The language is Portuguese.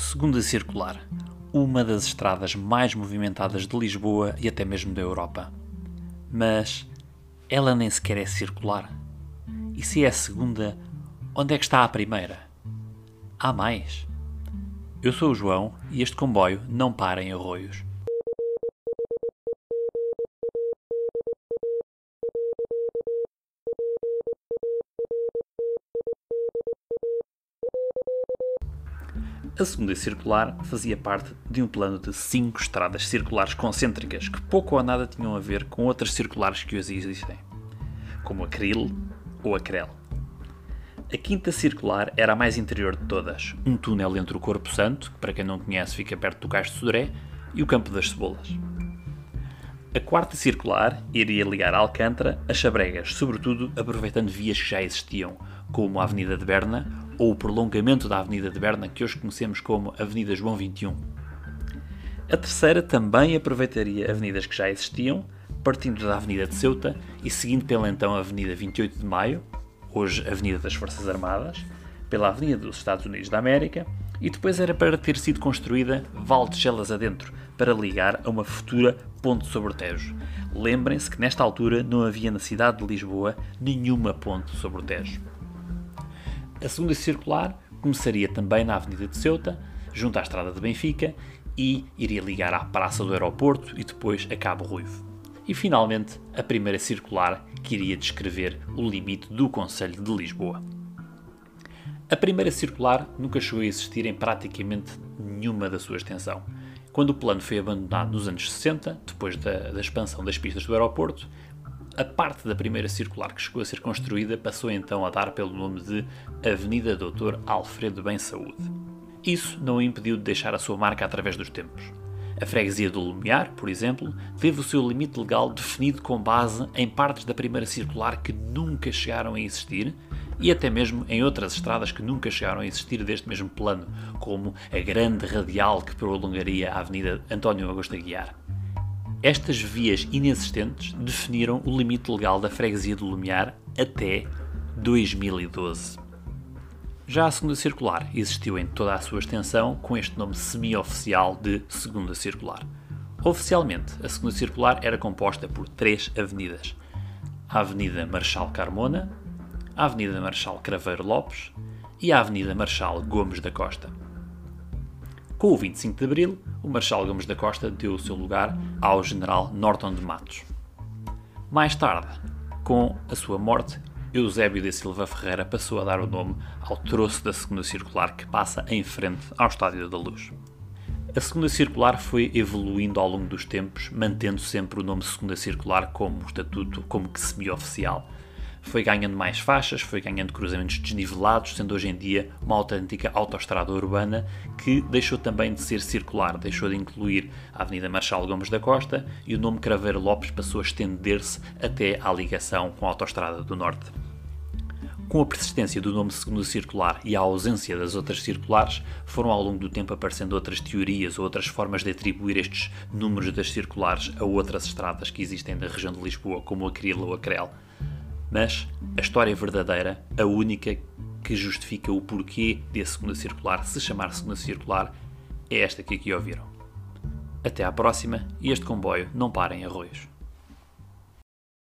Segunda Circular, uma das estradas mais movimentadas de Lisboa e até mesmo da Europa. Mas ela nem sequer é circular. E se é a segunda, onde é que está a primeira? Há mais. Eu sou o João e este comboio não para em arroios. A segunda circular fazia parte de um plano de cinco estradas circulares concêntricas que pouco ou nada tinham a ver com outras circulares que hoje existem, como a Krill ou a Crel. A quinta circular era a mais interior de todas, um túnel entre o Corpo Santo, que para quem não conhece fica perto do Cais de Sodré, e o Campo das Cebolas. A quarta circular iria ligar Alcântara a Chabregas, sobretudo aproveitando vias que já existiam, como a Avenida de Berna ou o prolongamento da Avenida de Berna, que hoje conhecemos como Avenida João 21. A terceira também aproveitaria avenidas que já existiam, partindo da Avenida de Ceuta e seguindo pela então Avenida 28 de Maio, hoje Avenida das Forças Armadas, pela Avenida dos Estados Unidos da América, e depois era para ter sido construída Valdechelas adentro, para ligar a uma futura ponte sobre o Tejo. Lembrem-se que nesta altura não havia na cidade de Lisboa nenhuma ponte sobre o Tejo. A segunda circular começaria também na Avenida de Ceuta, junto à Estrada de Benfica, e iria ligar à Praça do Aeroporto e depois a Cabo Ruivo. E finalmente, a primeira circular que iria descrever o limite do Conselho de Lisboa. A primeira circular nunca chegou a existir em praticamente nenhuma da sua extensão. Quando o plano foi abandonado nos anos 60, depois da, da expansão das pistas do aeroporto, a parte da primeira circular que chegou a ser construída passou então a dar pelo nome de Avenida Dr. Alfredo Bem Saúde. Isso não o impediu de deixar a sua marca através dos tempos. A freguesia do Lumiar, por exemplo, teve o seu limite legal definido com base em partes da primeira circular que nunca chegaram a existir e até mesmo em outras estradas que nunca chegaram a existir deste mesmo plano, como a grande radial que prolongaria a Avenida António Augusto Aguiar. Estas vias inexistentes definiram o limite legal da freguesia do Lumiar até 2012. Já a segunda circular existiu em toda a sua extensão com este nome semi-oficial de segunda circular. Oficialmente, a segunda circular era composta por três avenidas: a Avenida Marechal Carmona, a Avenida Marechal Craveiro Lopes e a Avenida Marechal Gomes da Costa. Com o 25 de Abril, o Marechal Gomes da Costa deu o seu lugar ao General Norton de Matos. Mais tarde, com a sua morte, Eusébio de Silva Ferreira passou a dar o nome ao troço da segunda circular que passa em frente ao Estádio da Luz. A segunda circular foi evoluindo ao longo dos tempos, mantendo sempre o nome segunda circular como estatuto, como que semi-oficial, foi ganhando mais faixas, foi ganhando cruzamentos desnivelados, sendo hoje em dia uma autêntica autoestrada urbana que deixou também de ser circular, deixou de incluir a Avenida Marechal Gomes da Costa e o nome Craveiro Lopes passou a estender-se até à ligação com a Autoestrada do Norte. Com a persistência do nome segundo circular e a ausência das outras circulares, foram ao longo do tempo aparecendo outras teorias ou outras formas de atribuir estes números das circulares a outras estradas que existem da região de Lisboa, como a Crila ou a Crel. Mas a história verdadeira, a única que justifica o porquê de a segunda circular se chamar segunda circular, é esta que aqui ouviram. Até à próxima e este comboio não para em arroios.